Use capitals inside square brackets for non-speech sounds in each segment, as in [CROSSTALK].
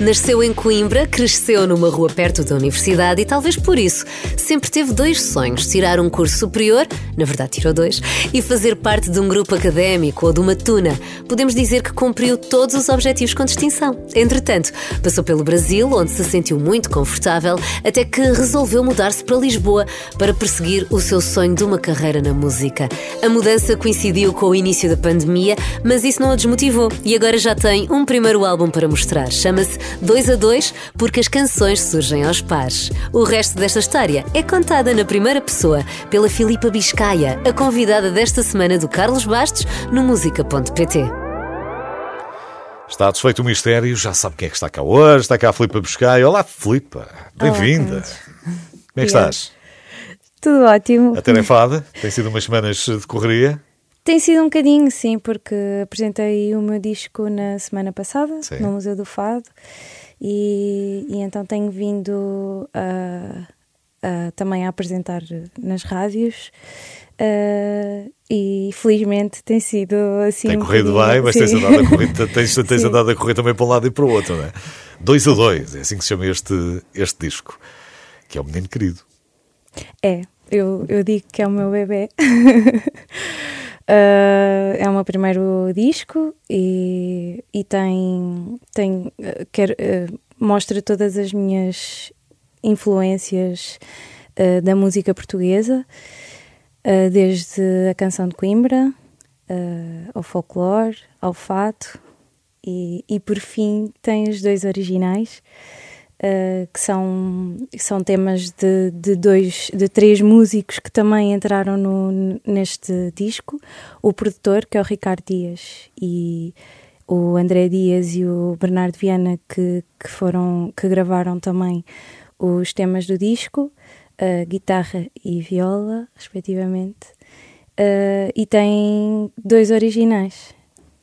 Nasceu em Coimbra, cresceu numa rua perto da universidade e talvez por isso sempre teve dois sonhos: tirar um curso superior, na verdade tirou dois, e fazer parte de um grupo académico ou de uma tuna. Podemos dizer que cumpriu todos os objetivos com distinção. Entretanto, passou pelo Brasil, onde se sentiu muito confortável, até que resolveu mudar-se para Lisboa para perseguir o seu sonho de uma carreira na música. A mudança coincidiu com o início da pandemia, mas isso não a desmotivou e agora já tem um primeiro álbum para mostrar. Chama-se 2 a 2 porque as canções surgem aos pares. O resto desta história é contada na primeira pessoa pela Filipa Biscaia, a convidada desta semana do Carlos Bastos no música.pt. Está desfeito o mistério, já sabe quem é que está cá hoje, está cá a Filipa Biscaia. Olá, Filipa, bem-vinda. Como é que estás? Tudo ótimo. Atarefada? Tem sido umas semanas de correria? Tem sido um bocadinho, sim, porque apresentei o meu disco na semana passada, sim. no Museu do Fado, e, e então tenho vindo a, a, também a apresentar nas rádios. Uh, e felizmente tem sido assim. Tem corrido bem, mas tens andado, a correr, [LAUGHS] tens, tens andado a correr também para um lado e para o outro, não é? Dois a dois, é assim que se chama este, este disco, que é o Menino Querido. É, eu, eu digo que é o meu bebê. [LAUGHS] Uh, é o meu primeiro disco e, e tem, tem uh, quer, uh, mostra todas as minhas influências da música portuguesa, desde a canção de Coimbra ao folclore, ao fato e, e por fim tem os dois originais Uh, que são, são temas de, de, dois, de três músicos que também entraram no, neste disco. O produtor, que é o Ricardo Dias, e o André Dias e o Bernardo Viana, que, que, foram, que gravaram também os temas do disco, uh, guitarra e viola, respectivamente. Uh, e tem dois originais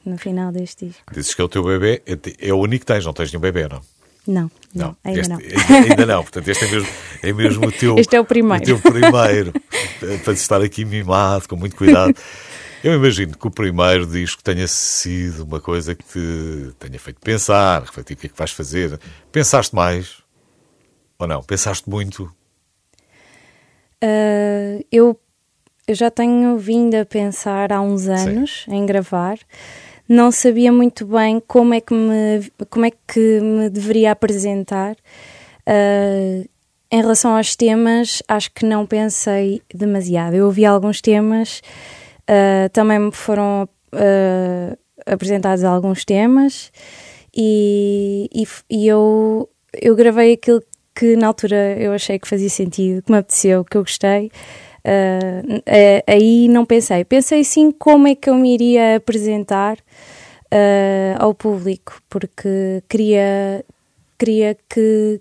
no final deste disco. Dizes que é o teu bebê, é, é o único que tens, não tens nenhum bebê, não? Não, não, não ainda este, não. Ainda não, portanto, este é mesmo, é mesmo o teu. [LAUGHS] Este é o primeiro. O teu primeiro. para estar aqui mimado, com muito cuidado. Eu imagino que o primeiro disco tenha sido uma coisa que te tenha feito pensar, refletir o que é que vais fazer. Pensaste mais? Ou não? Pensaste muito? Uh, eu, eu já tenho vindo a pensar há uns anos Sim. em gravar não sabia muito bem como é que me, como é que me deveria apresentar. Uh, em relação aos temas, acho que não pensei demasiado. Eu ouvi alguns temas, uh, também me foram uh, apresentados alguns temas e, e, e, eu, eu gravei aquilo que na altura eu achei que fazia sentido, que me apeteceu, que eu gostei. Uh, aí não pensei. Pensei sim como é que eu me iria apresentar uh, ao público, porque queria, queria que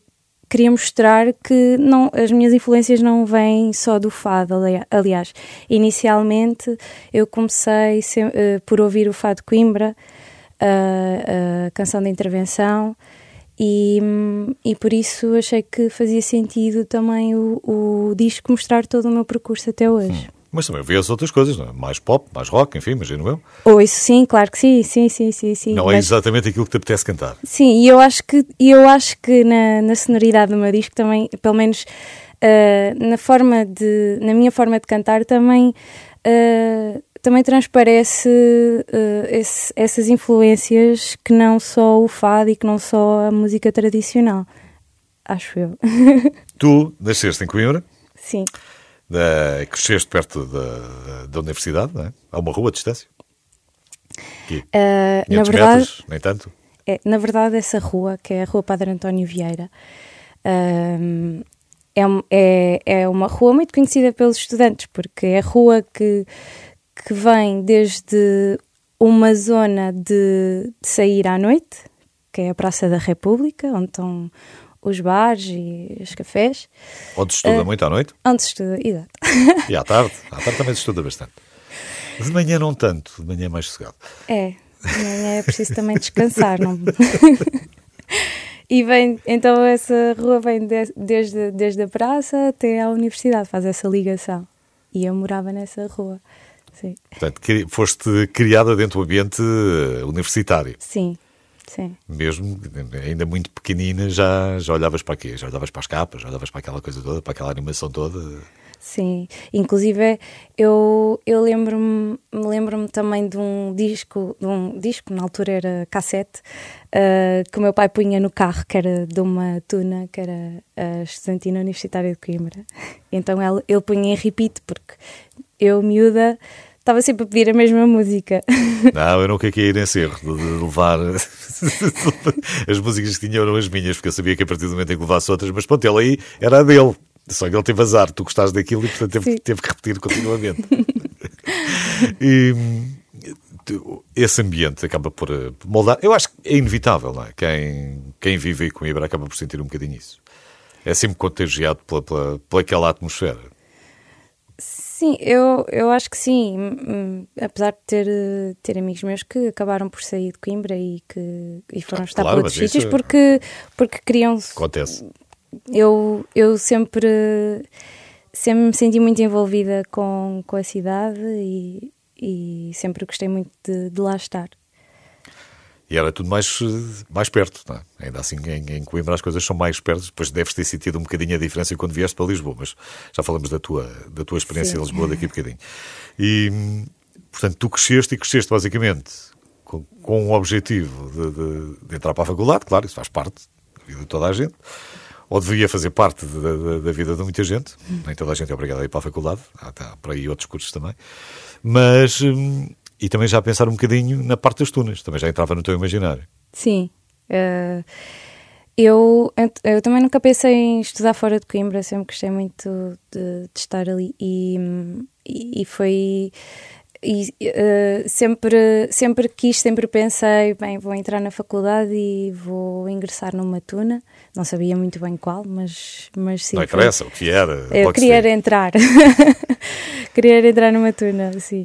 queria mostrar que não, as minhas influências não vêm só do fado, aliás. Inicialmente eu comecei sem, uh, por ouvir o fado Coimbra, a canção de intervenção, e, e por isso achei que fazia sentido também o, o disco mostrar todo o meu percurso até hoje. Hum. Mas também vê as outras coisas, não é? mais pop, mais rock, enfim, imagino eu. Ou isso sim, claro que sim, sim, sim, sim. sim não é mas... é exatamente aquilo que te apetece cantar. Sim, e eu acho que, eu acho que na, na sonoridade do meu disco também, pelo menos uh, na forma de, na minha forma de cantar também, uh, também transparece uh, esse, essas influências que não só o fado e que não só a música tradicional. Acho eu. [LAUGHS] tu nasceste em Coimbra? Sim da, cresceste perto da, da universidade, não é? Há uma rua de distância? Aqui, uh, na verdade, metros, nem tanto? É, na verdade, essa rua, que é a Rua Padre António Vieira, uh, é, é, é uma rua muito conhecida pelos estudantes, porque é a rua que, que vem desde uma zona de, de sair à noite, que é a Praça da República, onde estão os bares e os cafés. Onde se estuda uh, muito à noite? Onde se estuda, exato. E à tarde? À tarde também se estuda bastante. De manhã não tanto, de manhã é mais sossegado. É, de manhã é preciso também descansar. não... [LAUGHS] e vem, então essa rua vem de, desde, desde a praça até à universidade, faz essa ligação. E eu morava nessa rua. Sim. Portanto, foste criada dentro do ambiente universitário. Sim, Sim. Mesmo ainda muito pequenina, já, já olhavas para quê? Já olhavas para as capas, já olhavas para aquela coisa toda, para aquela animação toda. Sim, inclusive eu, eu lembro-me lembro também de um disco, de um disco, na altura era cassete, uh, que o meu pai punha no carro, que era de uma tuna, que era a Estudantina Universitária de Coimbra. Então ele, ele punha em repeat, porque eu, miúda, estava sempre a pedir a mesma música. [LAUGHS] Não, eu nunca queria ir nesse erro de levar [LAUGHS] as músicas que tinham eram as minhas, porque eu sabia que a partir do momento em que levasse outras, mas pronto, ele aí era a dele. Só que ele teve azar, tu gostaste daquilo e portanto teve, teve que repetir continuamente. [LAUGHS] e esse ambiente acaba por moldar. Eu acho que é inevitável, não é? Quem, quem vive com Ibra acaba por sentir um bocadinho isso. É sempre contagiado pela, pela, pela aquela atmosfera. Sim, eu, eu acho que sim. Apesar de ter, ter amigos meus que acabaram por sair de Coimbra e que e foram estar claro, por outros sítios porque, porque queriam. Acontece eu, eu sempre, sempre me senti muito envolvida com, com a cidade e, e sempre gostei muito de, de lá estar. E era tudo mais, mais perto, é? Ainda assim, em, em, Coimbra as coisas são mais perto. Depois deves ter sentido um bocadinho a diferença quando vieste para Lisboa, mas já falamos da tua, da tua experiência Sim. em Lisboa daqui a bocadinho. E, portanto, tu cresceste e cresceste basicamente com, com um objetivo de, de, de entrar para a faculdade, claro, isso faz parte da vida de toda a gente ou devia fazer parte da, da, da, vida de muita gente. Nem toda a gente é obrigada a ir para a faculdade, há, há por aí outros cursos também. Mas, hum, e também já a pensar um bocadinho na parte das tunas, também já entrava no teu imaginário. Sim. Uh, eu, eu também nunca pensei em estudar fora de Coimbra, sempre gostei muito de, de estar ali e, e foi e uh, sempre, sempre quis, sempre pensei, bem, vou entrar na faculdade e vou ingressar numa tuna. Não sabia muito bem qual, mas, mas sim. Não interessa, o que era. Eu queria entrar. [LAUGHS] queria entrar numa tuna, sim.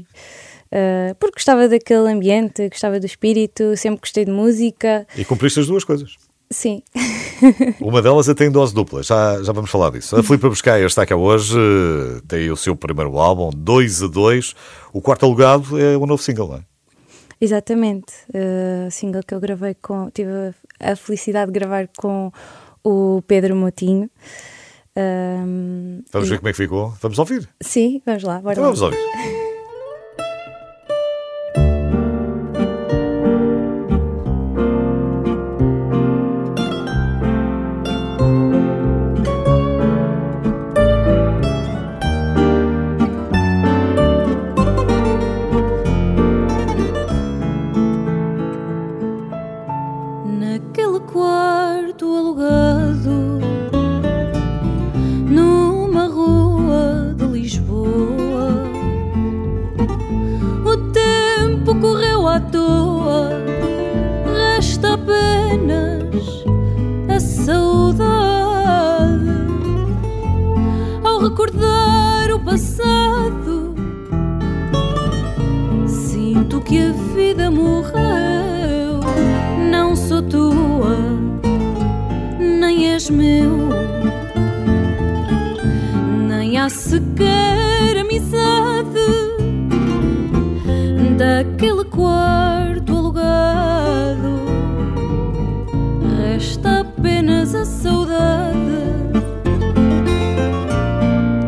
Uh, porque gostava daquele ambiente, gostava do espírito, sempre gostei de música. E cumpriste as duas coisas. Sim. [LAUGHS] Uma delas até em dose dupla, já, já vamos falar disso. A Filipe Buscaia está cá hoje, tem o seu primeiro álbum, 2 a 2. O quarto alugado é o novo single, não é? Exatamente. Uh, single que eu gravei com. Tive a felicidade de gravar com o Pedro Motinho. Um, vamos ver como é que ficou? Vamos ouvir? Sim, vamos lá. Bora então lá. Vamos ouvir.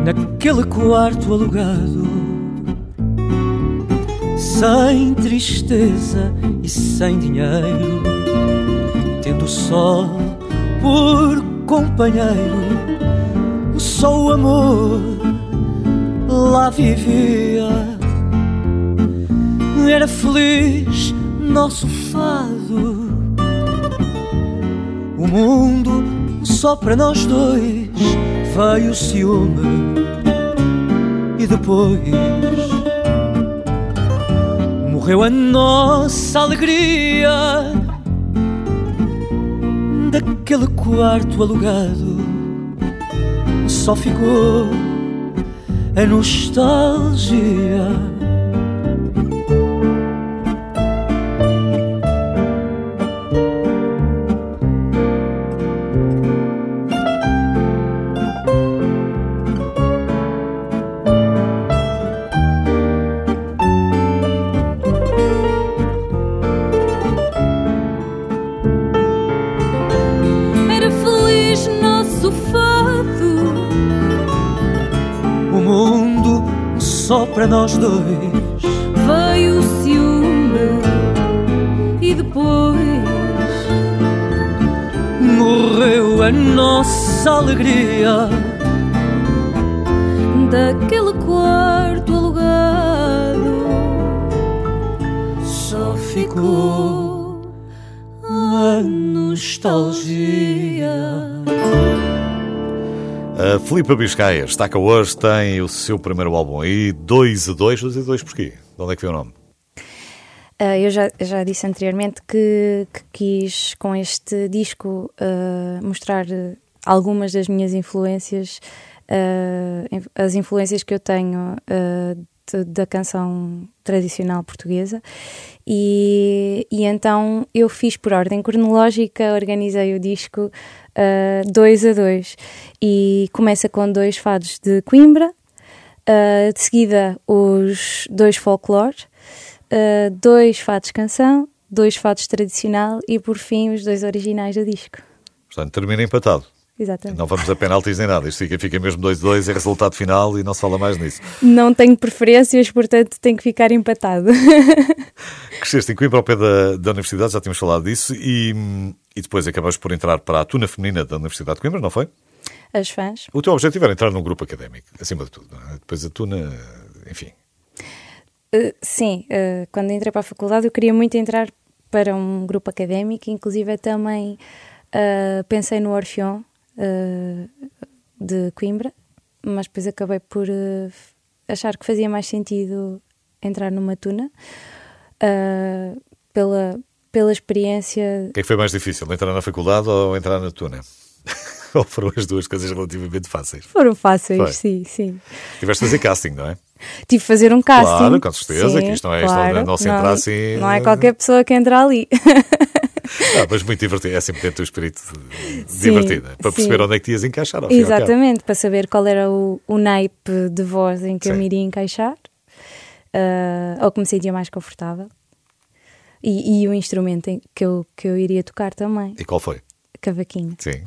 Naquele quarto alugado, sem tristeza e sem dinheiro, tendo só por companheiro só o amor. Lá vivia. Era feliz nosso fado, o mundo só para nós dois veio o ciúme. E depois morreu a nossa alegria daquele quarto alugado. Só ficou a nostalgia para nós dois. Veio o ciúme e depois morreu a nossa alegria. Daquele A Filipa Biscaia está cá hoje, tem o seu primeiro álbum aí, 2 a 2. 2 a 2 porquê? De onde é que veio o nome? Uh, eu já, já disse anteriormente que, que quis, com este disco, uh, mostrar algumas das minhas influências, uh, as influências que eu tenho da canção tradicional portuguesa. E, e então eu fiz por ordem cronológica, organizei o disco dois a dois. E começa com dois fados de Coimbra, de seguida os dois folclore uh, dois fados canção, dois fados tradicional e por fim os dois originais do disco. Portanto, termina empatado. Exatamente. Não vamos a penaltis nem nada. Isto fica, fica mesmo 2-2, é resultado final e não se fala mais nisso. Não tenho preferências, portanto tem que ficar empatado. [LAUGHS] Cresceste em Coimbra ao pé da, da Universidade, já tínhamos falado disso, e, e depois acabaste por entrar para a Tuna Feminina da Universidade de Coimbra, não foi? As fãs. O teu objetivo era entrar num grupo académico, acima de tudo. É? Depois a Tuna, enfim, Uh, sim, uh, quando entrei para a faculdade eu queria muito entrar para um grupo académico, inclusive também uh, pensei no Orfeon de Coimbra, mas depois acabei por achar que fazia mais sentido entrar numa tuna pela, pela experiência. O que é que foi mais difícil, entrar na faculdade ou entrar na tuna? [LAUGHS] ou foram as duas coisas relativamente fáceis? Foram fáceis, foi. sim, sim. Tiveste a fazer casting, não é? tive de fazer um casting. Claro, com certeza, Sim, que isto não é, claro, isto não, se entra assim. Não é qualquer pessoa que entra ali. [LAUGHS] [LAUGHS] Ah, mas muito divertido, é sempre ter o espírito divertido, para sim. perceber onde é que te ias encaixar. Exatamente, para saber qual era o, o naipe de voz em que sim. eu me iria encaixar, uh, ou que me sentia mais confortável, e, e o instrumento em que, eu, que eu iria tocar também. E qual foi? Cavaquinho. Sim.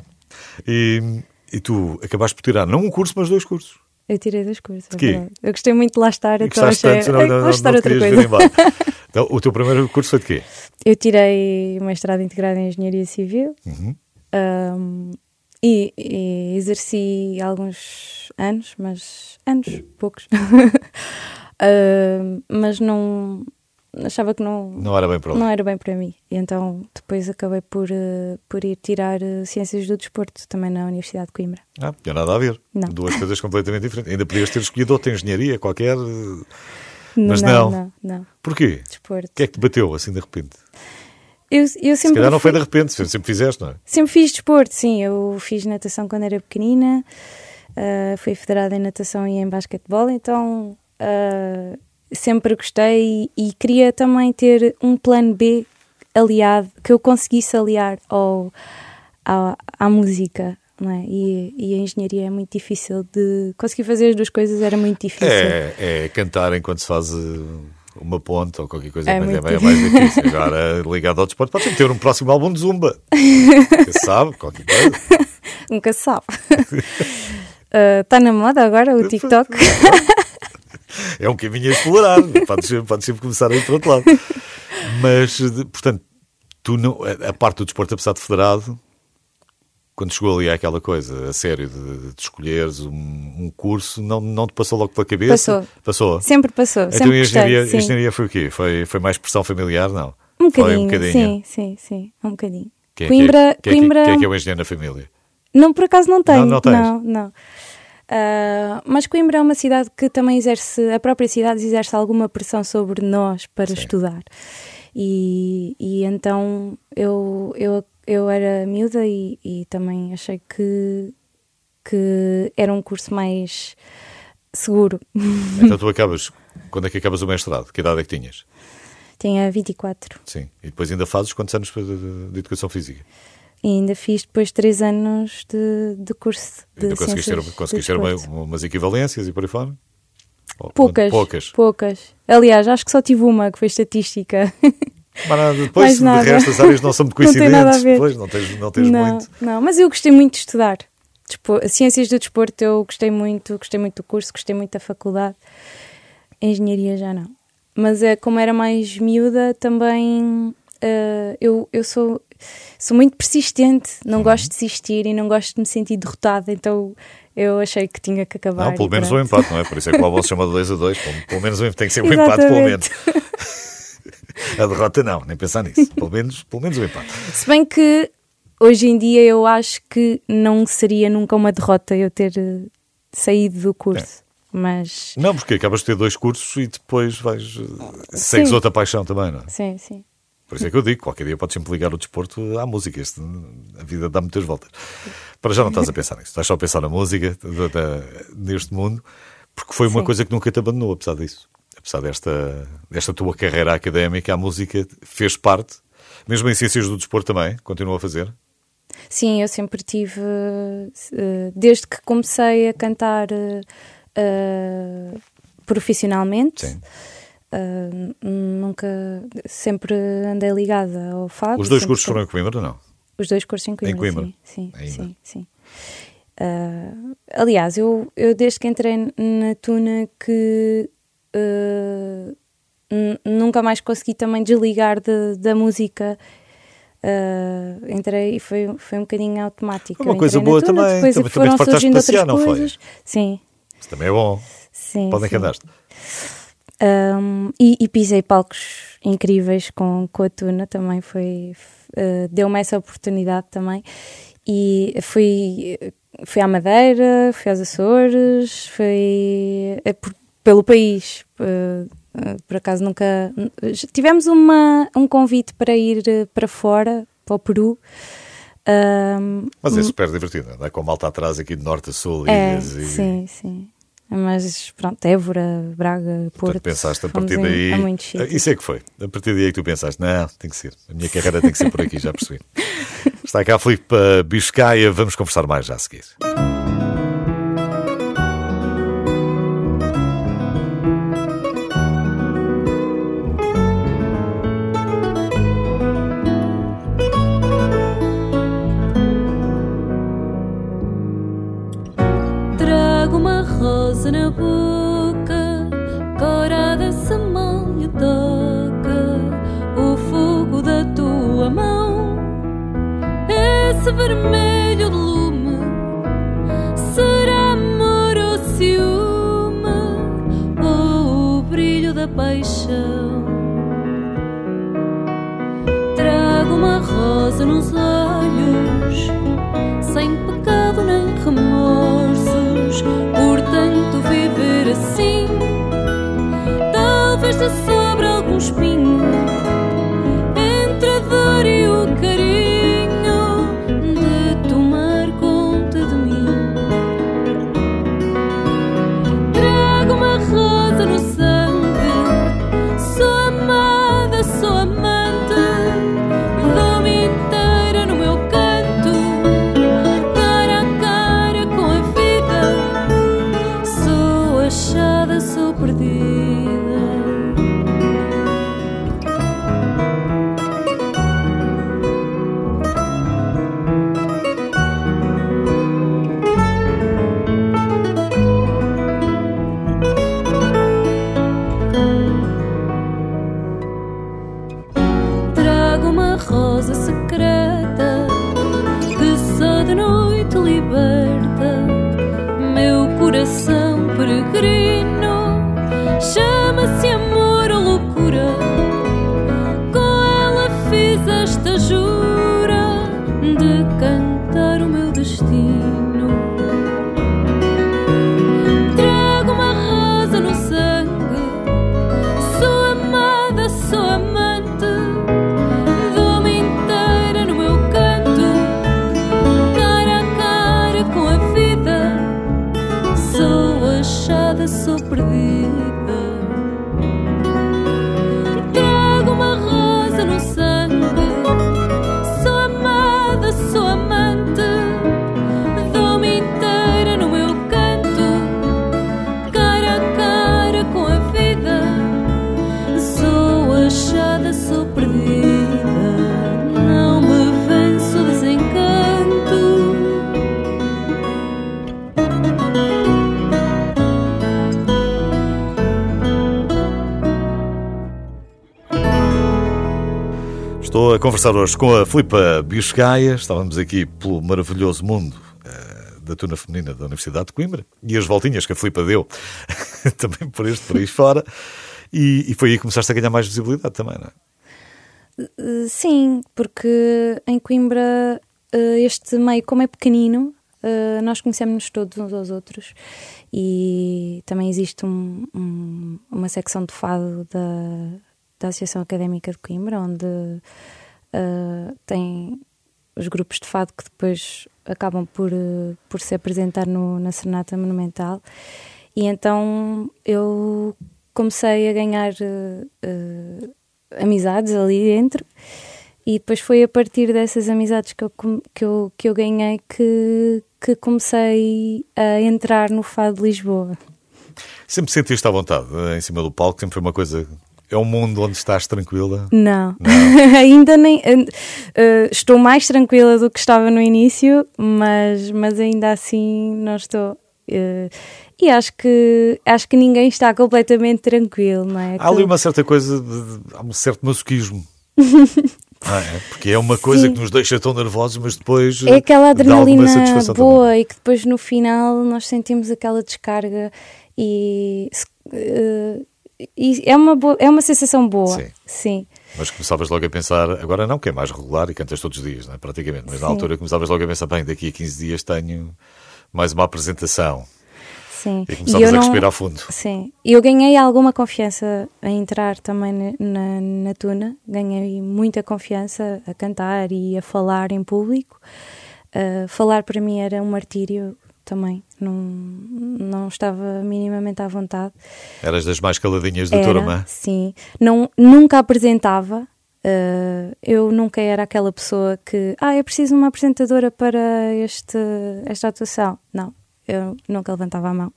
E, e tu acabaste por tirar não um curso, mas dois cursos. Eu tirei dois cursos. De quê? Eu gostei muito de lá estar. Então achei... tanto, não, não, vou estar outra coisa. [LAUGHS] então, o teu primeiro curso foi de quê? Eu tirei mestrado integrado em Engenharia Civil uhum. um, e, e, exerci alguns anos, mas anos, poucos. uh, [LAUGHS] mas não, achava que não, não, era, bem para não era bem para mim. E então depois acabei por, uh, por ir tirar uh, Ciências do Desporto também na Universidade de Coimbra. Ah, não tinha nada a ver. Não. Duas coisas completamente diferentes. Ainda podias ter escolhido outra engenharia qualquer, mas não. Não, não. não. Porquê? Desporto. O que é que te bateu assim de repente? Eu, eu sempre Se calhar não foi de repente, sempre fizeste, não é? Sempre fiz desporto, sim. Eu fiz natação quando era pequenina, uh, fui federada em natação e em basquetebol, então uh, sempre gostei e, e, queria também ter um plano B aliado, que eu conseguisse aliar ao, à, à música. É? e, e, a engenharia é muito difícil de conseguir fazer as duas coisas era muito difícil. É, é cantar enquanto se faz eh, uma ponta ou qualquer coisa é, mas é, é mais difícil. Agora ligado ao desporto pode ter um próximo álbum de Zumba. Nunca [LAUGHS] sabe, qualquer coisa. Nunca se sabe. [LAUGHS] Está uh, na moda agora o TikTok é um caminho a explorar. [LAUGHS] podes, podes sempre começar a ir para outro lado. Mas, portanto, tu não, a parte do desporto, apesar de federado, quando chegou ali àquela coisa, a sério, de, de escolheres um, um, curso, não, não te passou logo pela cabeça? Passou. Passou? Sempre passou. Então sempre a engenharia, gostei, engenharia foi o quê? Foi, foi mais pressão familiar? Não? Um bocadinho, um bocadinho. sim, sim, sim, um bocadinho. Quem, Coimbra, quem, Coimbra... Quem é que é o engenheiro na família? Não, por acaso não tenho. Não, não tens? Não, não. Uh, mas Coimbra é uma cidade que também exerce, a própria cidade exerce alguma pressão sobre nós para Sim. estudar. E, e então eu, eu, eu era miúda e, e também achei que, que era um curso mais seguro. [LAUGHS] Então tu acabas, quando é que acabas o mestrado? Que idade é que tinhas? Tinha 24. Sim, e depois ainda fazes quantos anos de, de educação física? E ainda fiz depois três anos de, de curso de então, conseguiste ter, conseguiste ter uma, umas equivalências e por aí fora? Poucas, poucas. Poucas. Aliás, acho que só tive uma, que foi estatística. [LAUGHS] Mas nada, depois, nada. de resto, as áreas não são [LAUGHS] de Não tem coincidentes. ver. Depois, não tens, não tens não, muito. não, mas eu gostei muito de estudar. Despo- Ciências do desporto eu gostei muito, gostei muito do curso, gostei muito da faculdade. Engenharia já não. Mas é, como era mais miúda, também eh, eu, eu sou, sou muito persistente, não gosto de desistir e não gosto de me sentir derrotada, então eu achei que tinha que acabar. Não, pelo menos um pronto. empate, não é? Por isso é que o Alonso chama de 2 a 2. Pelo, menos um- tem que ser um empate, pelo menos. Exatamente. [LAUGHS] A derrota não, nem pensar nisso. Pelo menos, pelo menos um empate. Se bem que hoje em dia eu acho que não seria nunca uma derrota eu ter eh, saído do curso. Mas Não, porque acabas de ter dois cursos e depois vais. eh, Segues Sim. outra paixão também, não é? sim, sim. Por isso é que eu digo, qualquer dia podes sempre ligar o desporto à música. Este, a vida dá muitas voltas. Para já não estás a pensar nisso, estás só a pensar na música, da- da- neste mundo, porque foi uma Sim. coisa que nunca te abandonou, apesar disso. Apesar desta, desta tua carreira académica, a música fez parte, mesmo em ciências do desporto também, continua a fazer. Sim, eu sempre tive, eh, desde que comecei a cantar eh, profissionalmente, Sim. Nunca, sempre andei ligada ao fado. Os dois cursos foi- foram em Coimbra, não? Os dois cursos em Coimbra, Coimbra, sim, sim, sim, sim. Ah, aliás, eu, eu desde que entrei na Tuna que n- nunca mais consegui também desligar de- da música. Ah, entrei e foi, foi um bocadinho automático. Uma Eu coisa boa Tuna, também, Depois também- também foram de surgindo passear, outras não foi? coisas. Sim, Isso também é bom. sim. Podem andaste. Um, e, e pisei palcos incríveis com, com a Tuna também foi uh, deu-me essa oportunidade também e fui fui à Madeira fui aos Açores fui eh, por- pelo país Uh, uh, por acaso nunca tivemos uma um convite para ir para fora para o Peru Um, Mas é super divertido, andar com a malta atrás aqui de norte a sul. é, e, sim, sim. Mas pronto, Évora, Braga, Porto. Portanto, pensaste a fomos partir daí. a muitos sítios. Isso é que foi. A partir daí é que tu pensaste, não, tem que ser. A minha carreira tem que ser por aqui, já percebi. [LAUGHS] Está cá a Filipe Biscaia, vamos conversar mais já a seguir. A conversar hoje com a Filipa Biscaia. Estávamos aqui pelo maravilhoso mundo uh, da tuna feminina da Universidade de Coimbra e as voltinhas que a Filipa deu [LAUGHS] também por este país fora. E, e, foi aí que começaste a ganhar mais visibilidade também, não é? Uh, sim, porque em Coimbra uh, este meio, como é pequenino, nós conhecemos-nos todos uns aos outros e também existe um, um, uma secção de fado da, da Associação Académica de Coimbra, onde uh, tem os grupos de fado que depois acabam por, uh, por se apresentar no, na Serenata Monumental. E então eu comecei a ganhar uh, amizades ali dentro. E depois foi a partir dessas amizades que eu, que eu, que eu ganhei que, que comecei a entrar no Fado de Lisboa. Sempre sentiste à vontade em cima do palco? Sempre foi uma coisa é um mundo onde estás tranquila? Não, não. [LAUGHS] ainda nem. Uh, estou mais tranquila do que estava no início, mas, mas ainda assim não estou. Uh, e acho que acho que ninguém está completamente tranquilo, não é? Há ali uma certa coisa, de, há um certo masoquismo. [LAUGHS] Ah, é? Porque é uma coisa Sim. que nos deixa tão nervosos, mas depois. É aquela adrenalina boa também. e que depois no final nós sentimos aquela descarga e. Uh, e é uma, boa, é uma sensação boa. Sim. Sim. Mas começavas logo a pensar, agora não, que é mais regular e cantas todos os dias, é? praticamente, mas Sim. na altura começavas logo a pensar, bem, daqui a 15 dias tenho mais uma apresentação. Sim. E começavas a respirar fundo. Sim. E eu ganhei alguma confiança a entrar também na, na, na, Tuna, ganhei muita confiança a cantar e a falar em público. Uh, falar para mim era um martírio, também. Não, não estava minimamente à vontade. Eras das mais caladinhas da turma? Sim. Não, nunca apresentava. Uh, eu nunca era aquela pessoa que, ah, é preciso uma apresentadora para este, esta atuação. Não, eu nunca levantava a mão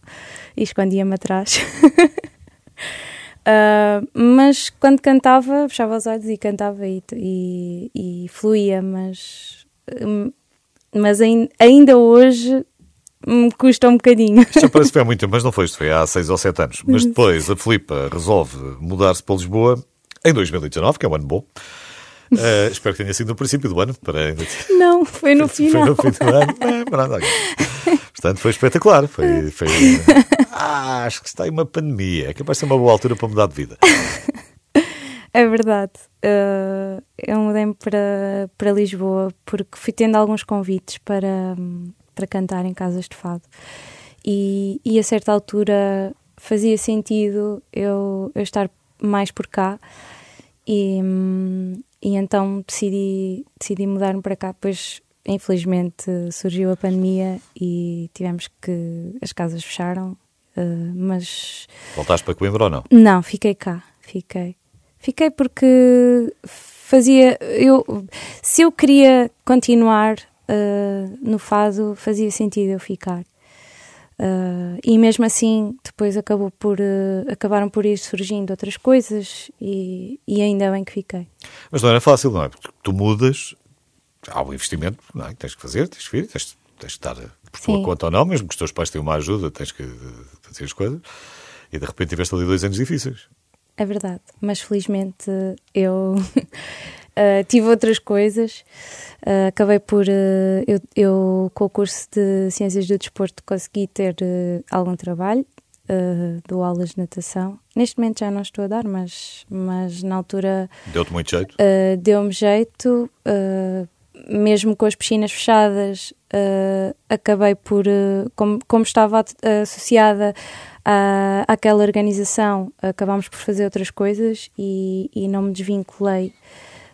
e escondia-me atrás. uh, [LAUGHS] mas quando cantava, fechava os olhos e cantava e, e, e fluía, mas, mas ainda hoje me custa um bocadinho. Isto já [LAUGHS] parece que foi há muito tempo, mas não foi isto, foi há seis ou sete anos. Mas depois a Filipa resolve mudar-se para Lisboa em 2019, que é um ano bom. Uh, espero que tenha sido no princípio do ano. Para... Não, foi no final. [LAUGHS] Foi no fim do ano. [LAUGHS] É, Portanto, foi espetacular. Foi, foi... Ah, acho que está aí uma pandemia. É capaz de ser uma boa altura para mudar de vida. É verdade. Uh, eu mudei-me para, para Lisboa porque fui tendo alguns convites para, para cantar em casas de fado. E, e a certa altura fazia sentido eu, eu estar mais por cá e, e então decidi, decidi mudar-me para cá. Pois, infelizmente, surgiu a pandemia e tivemos que. as casas fecharam, uh, mas. Voltaste para Coimbra ou não? Não, fiquei cá, fiquei. Fiquei porque fazia. Eu, se eu queria continuar uh, no fado fazia sentido eu ficar. Uh, e mesmo assim, depois acabou por, uh, acabaram por ir surgindo outras coisas e, e, ainda bem que fiquei. Mas não era fácil, não é? Porque tu mudas, há um investimento não é? que tens que fazer, tens que vir, tens, tens que estar por tua conta ou não, mesmo que os teus pais tenham uma ajuda, tens que fazer as coisas. E de repente tiveste ali dois anos difíceis. É verdade, mas felizmente eu [LAUGHS] Uh, tive outras coisas. Uh, acabei por. Uh, eu, eu, com o curso de Ciências do Desporto, consegui ter algum trabalho. dou aulas de natação. Neste momento já não estou a dar, mas, mas na altura. Deu-te muito jeito? Deu-me jeito. mesmo com as piscinas fechadas, acabei por. como, como estava associada à, àquela organização, acabámos por fazer outras coisas e, e não me desvinculei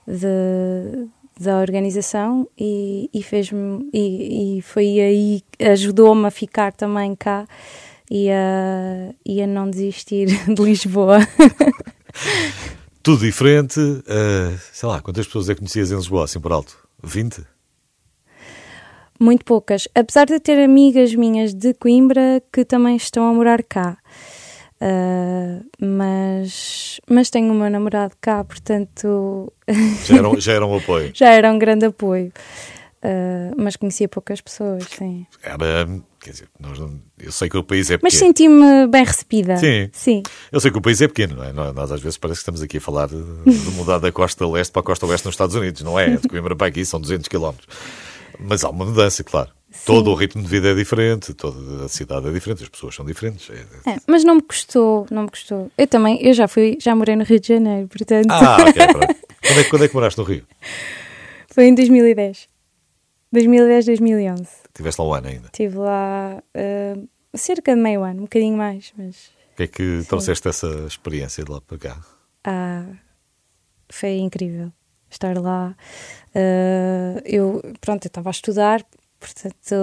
de, da organização e, e fez-me e, e, foi aí ajudou-me a ficar também cá e a, e a não desistir [LAUGHS] de Lisboa. Tudo diferente. Uh, sei lá, quantas pessoas é que conhecias em Lisboa, assim por alto? 20? Muito poucas. Apesar de ter amigas minhas de Coimbra que também estão a morar cá. Uh, mas, mas tenho o meu namorado cá, portanto. Já era, [LAUGHS] já era um apoio. já era um grande apoio. Uh, mas conhecia poucas pessoas, sim. Era, quer dizer, não- eu sei que o país é Mas pequeno. senti-me bem recebida. Sim. Sim. Eu sei que o país é pequeno, não é? Nós, às vezes parece que estamos aqui a falar de, de mudar da costa leste para a costa oeste nos Estados Unidos, não é? De Coimbra para aqui são 200 km. Mas há uma mudança, claro. Todo o ritmo de vida é diferente, toda a cidade é diferente, as pessoas são diferentes. É- É, mas não me custou, não me custou. Eu também, eu já fui, já morei no Rio de Janeiro, portanto, Ah, ok, pronto. [LAUGHS] Quando é, que- quando é que moraste no Rio? foi em 2010. 2010, 2011. Tiveste lá um ano ainda. Estive lá uh, cerca de meio ano, um bocadinho mais, mas O que é que trouxeste essa experiência de lá para cá? ah, foi incrível estar lá. Uh, eu, pronto, eu estava a estudar, portanto,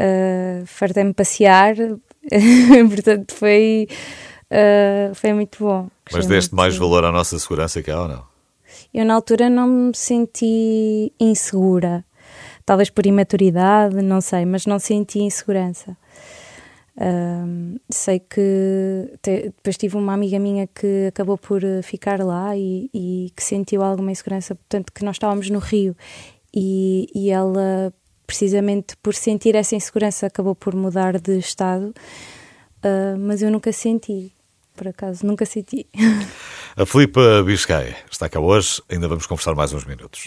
uh, fartei-me passear, [LAUGHS] portanto, foi, uh, foi muito bom. Mas deste mais valor à nossa segurança cá ou não? Eu, na altura, não me senti insegura. Talvez por imaturidade, não sei, mas não senti insegurança. Ahm, sei que te- depois tive uma amiga minha que acabou por ficar lá e, e que sentiu alguma insegurança, portanto, que nós estávamos no Rio e, e ela, precisamente por sentir essa insegurança, acabou por mudar de estado, Ah, mas eu nunca senti, por acaso, nunca senti. [LAUGHS] A Filipa Biscaia está cá hoje, ainda vamos conversar mais uns minutos.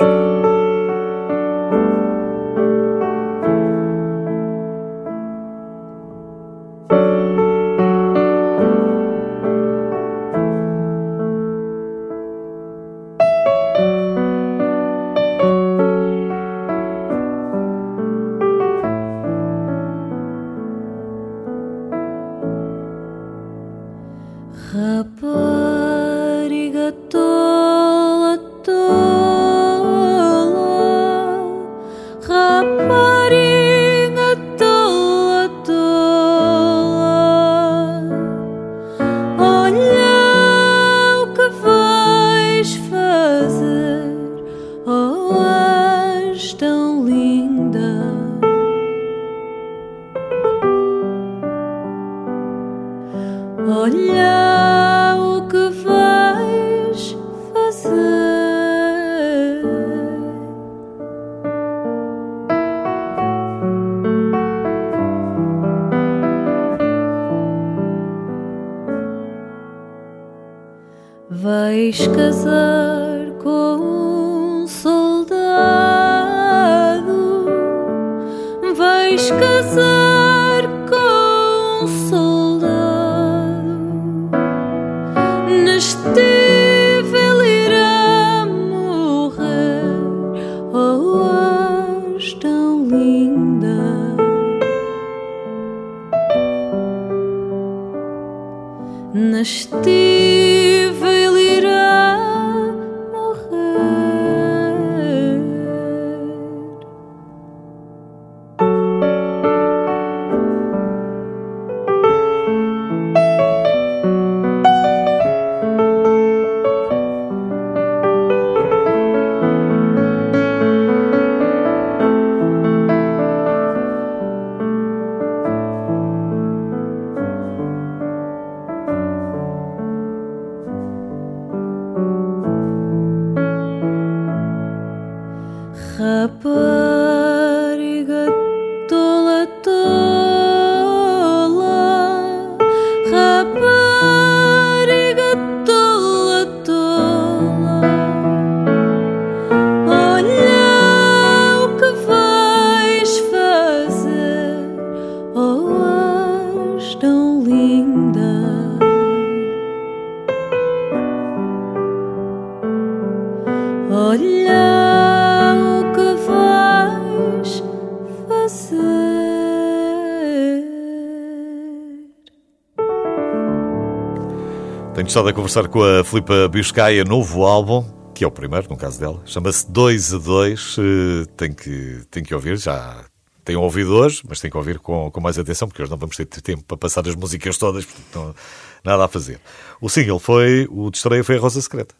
Estado a conversar com a Filipa Biscaia, novo álbum, que é o primeiro, no caso dela, chama-se 2 a 2. eh, Tem que, tem que ouvir, já tenho ouvido hoje, mas tem que ouvir com, com mais atenção, porque hoje não vamos ter tempo para passar as músicas todas, portanto não, nada a fazer. O single foi, o de estreia foi a Rosa Secreta.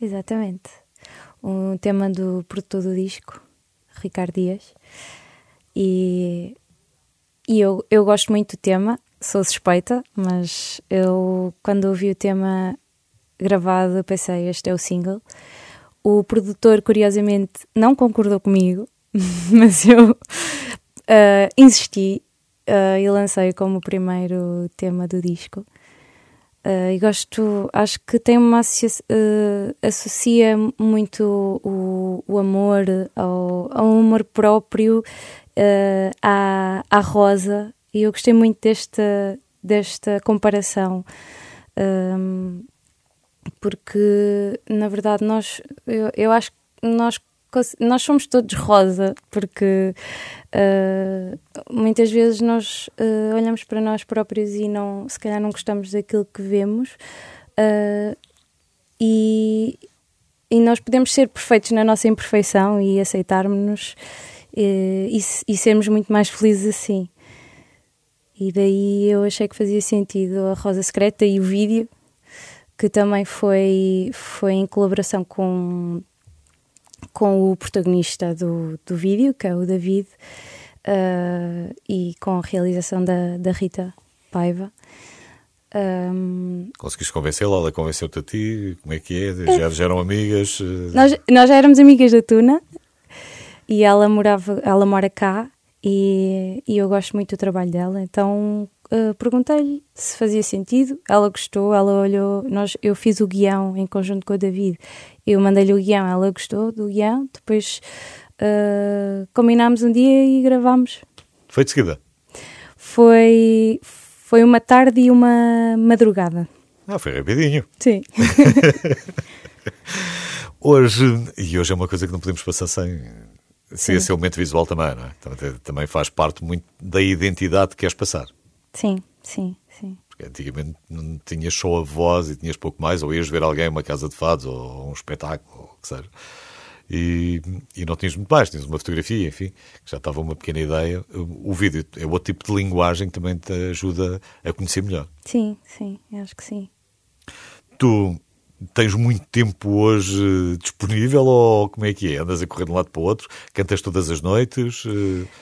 Exatamente. Um tema do produtor do disco, Ricardo Dias. E, e eu, eu gosto muito do tema, sou suspeita, mas eu, quando ouvi o tema gravado, pensei: este é o single. O produtor, curiosamente, não concordou comigo, [LAUGHS] mas eu uh, insisti uh, e lancei como o primeiro tema do disco. Uh, e gosto, acho que tem uma associa, associa muito o, o amor ao, ao amor próprio à, à rosa e eu gostei muito desta, desta comparação. Um, porque na verdade nós eu, eu acho que nós nós somos todos rosa, porque uh, muitas vezes nós uh, olhamos para nós próprios e não, se calhar não gostamos daquilo que vemos uh, e, e nós podemos ser perfeitos na nossa imperfeição e aceitarmos-nos e, e, e sermos muito mais felizes assim. E daí eu achei que fazia sentido a Rosa Secreta e o vídeo, que também foi, foi em colaboração com com o protagonista do, do vídeo, que é o David, uh, e com a realização da, da Rita Paiva. Um, Conseguiste convencê-la? Ela convenceu-te a ti? Como é que é? Já, já eram amigas? Nós, nós já éramos amigas da Tuna e ela morava, ela mora cá e, e eu gosto muito do trabalho dela, então uh, perguntei-lhe se fazia sentido. Ela gostou, ela olhou. Nós, eu fiz o guião em conjunto com o David. Eu mandei-lhe o guião, ela gostou do guião. Depois uh, combinámos um dia e gravámos. Foi de seguida? Foi, foi uma tarde e uma madrugada. Ah, foi rapidinho. Sim. [LAUGHS] hoje, e hoje é uma coisa que não podemos passar sem, sem esse elemento visual também, não é? Também, também faz parte muito da identidade que queres passar. Sim, sim, sim. Porque antigamente não tinhas só a voz e tinhas pouco mais, ou ias ver alguém uma casa de fados, ou um espetáculo, ou o que seja. E, e não tinhas muito mais, tinhas uma fotografia, enfim, que já estava uma pequena ideia. O vídeo é outro tipo de linguagem que também te ajuda a conhecer melhor. Sim, sim, acho que sim. Tu tens muito tempo hoje disponível ou como é que é? Andas a correr de um lado para o outro? Cantas todas as noites?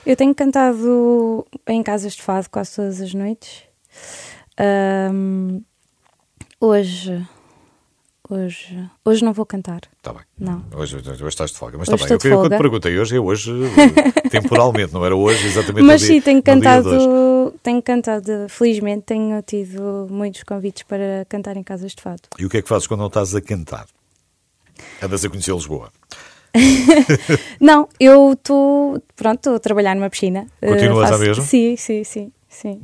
Eu tenho cantado em casas de fado quase todas as noites. Um, hoje, hoje, hoje não vou cantar. Está bem. Não. Hoje, hoje estás de folga. Mas está bem. Eu, quando te perguntei hoje, é hoje [LAUGHS] temporalmente, não era hoje exatamente Mas sim, tenho cantado, tenho cantado, felizmente tenho tido muitos convites para cantar em casas de fado. E o que é que fazes quando não estás a cantar? Andas a conhecer Lisboa? [LAUGHS] não, eu estou, pronto, estou a trabalhar numa piscina. Continuas uh, faço, a mesma? Sim, sim, sim, sim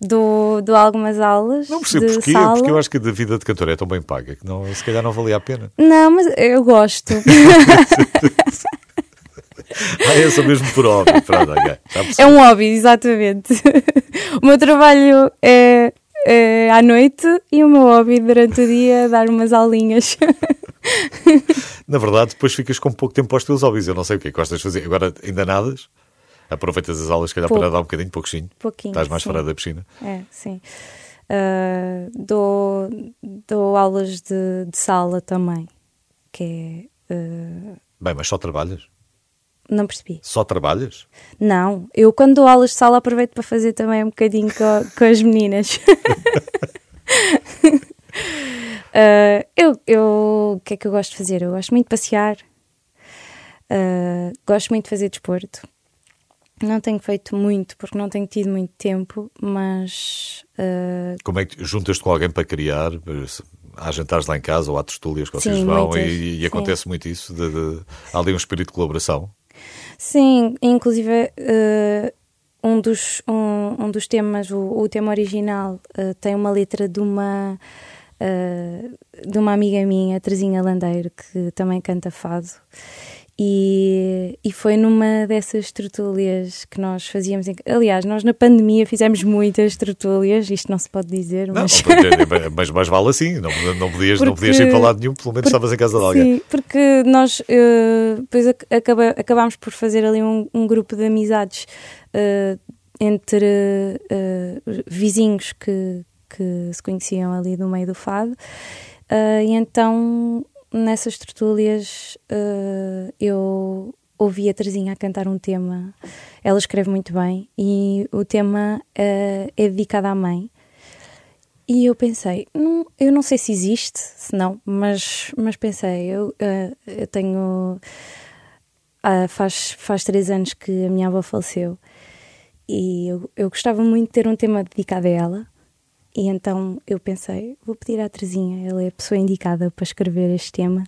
dou, dou algumas aulas. Não percebo de porquê, sala. porque eu acho que a vida de cantora é tão bem paga que não, se calhar não valia a pena. Não, mas eu gosto. [LAUGHS] ah, é só mesmo por hobby. Pronto, okay. É um hobby, exatamente. o meu trabalho é, é à noite e o meu hobby durante o dia é dar umas aulinhas. [LAUGHS] Na verdade, depois ficas com pouco tempo para os teus hobbies. Eu não sei o que é que gostas de fazer. Agora, ainda nadas? Aproveitas as aulas, se calhar, Pouco. para dar um bocadinho, pouquinho. Pouquinho. Estás mais sim. fora da piscina. É, sim. Uh, dou, dou aulas de, de, sala também, que é. Uh... Bem, mas só trabalhas? Não percebi. Só trabalhas? Não, eu quando dou aulas de sala aproveito para fazer também um bocadinho com, [LAUGHS] com as meninas. uh, [LAUGHS] eu, eu, o que é que eu gosto de fazer? Eu gosto muito de passear, gosto muito de fazer desporto. Não tenho feito muito porque não tenho tido muito tempo, mas. Uh... Como é que juntas-te com alguém para criar? Há jantares lá em casa ou há tertúlias que vocês sim, vão muitas, e, e acontece muito isso? De, de, há ali um espírito de colaboração? Sim, inclusive uh, um, dos, um, um dos temas, o, o tema original, uh, tem uma letra de uma. de uma amiga minha, Terezinha Landeiro, que também canta fado. E, e foi numa dessas tertúlias que nós fazíamos. Em, aliás, nós na pandemia fizemos muitas tertúlias, isto não se pode dizer, mas. Não, [LAUGHS] mas, mas vale assim, não, não, podias, porque, não podias ir para lado nenhum, pelo menos porque, estavas em casa de alguém. Sim, porque nós uh, depois acaba, acabámos por fazer ali um, um grupo de amizades uh, entre uh, vizinhos que, que se conheciam ali no meio do fado. e então nessas tertúlias uh, eu ouvi a Terezinha a cantar um tema. Ela escreve muito bem e o tema uh, é dedicado à mãe. E eu pensei, não, eu não sei se existe, se não, mas, mas pensei, eu, uh, eu tenho. ah, faz, faz três anos que a minha avó faleceu e eu, eu gostava muito de ter um tema dedicado a ela. E então eu pensei, vou pedir à Terezinha, ela é a pessoa indicada para escrever este tema.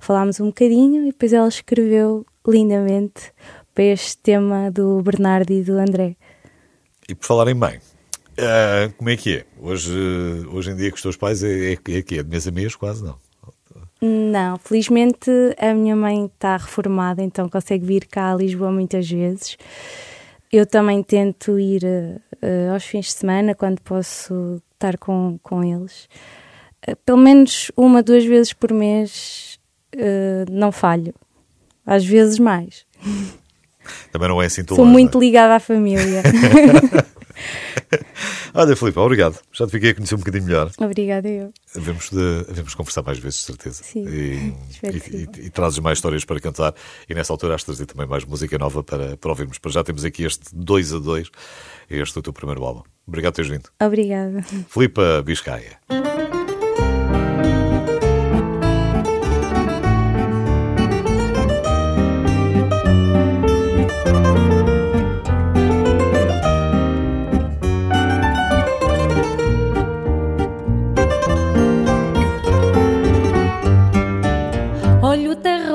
Falámos um bocadinho e depois ela escreveu lindamente para este tema do Bernardo e do André. E por falar em mãe, ah, como é que é? Hoje, hoje em dia com os teus pais é, é, é que é de mês a mês quase, não? Não, felizmente a minha mãe está reformada, então consegue vir cá a Lisboa muitas vezes. Eu também tento ir uh, aos fins de semana, quando posso estar com, com eles. Uh, pelo menos uma, duas vezes por mês uh, não falho. Às vezes mais. Também não é assim tão Sou muito é? ligada à família. [LAUGHS] Olha, Filipe, obrigado. Já te fiquei a conhecer um bocadinho melhor. Obrigada eu. Havemos de, havemos de conversar mais vezes, de certeza. Sim, E, [LAUGHS] e- sim. e- e trazes mais histórias para cantar. E nessa altura has trazer também mais música nova para, para ouvirmos. Para já temos aqui este 2 a 2, este é o teu primeiro álbum. Obrigado por teres vindo. Obrigada. Filipe Biscaia.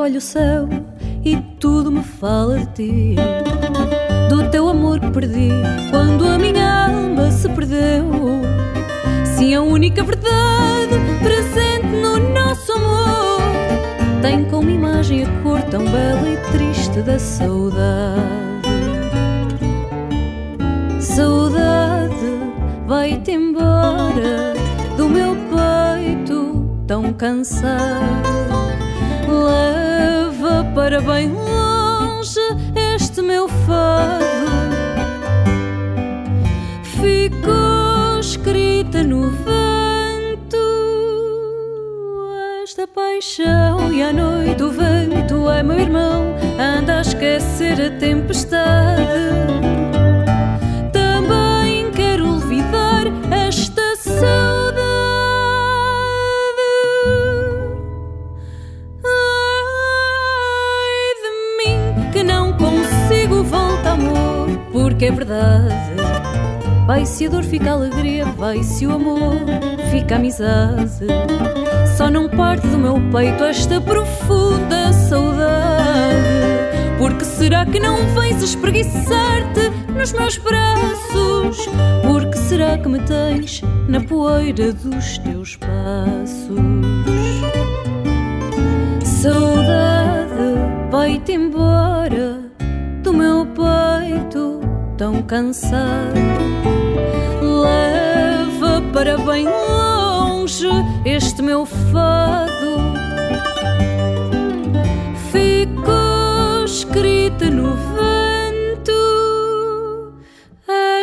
Olho o céu e tudo me fala de ti. Do teu amor que perdi quando a minha alma se perdeu. Sim, a única verdade presente no nosso amor tem como imagem a cor tão bela e triste da saudade. Saudade, vai-te embora do meu peito tão cansado. Leva para bem longe este meu fado. Ficou escrita no vento esta paixão e à noite o vento é meu irmão. Anda a esquecer a tempestade. Também quero olvidar esta saudade. Porque é verdade. Vai-se a dor, fica a alegria, vai-se o amor, fica a amizade. Só não parte do meu peito esta profunda saudade. Porque será que não vens espreguiçar-te nos meus braços? Porque será que me tens na poeira dos teus passos? Saudade, vai-te embora do meu peito tão cansado. Leva para bem longe este meu fado. Ficou escrita no vento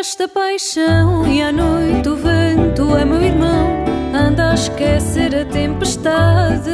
esta paixão e à noite o vento é meu irmão. Anda a esquecer a tempestade.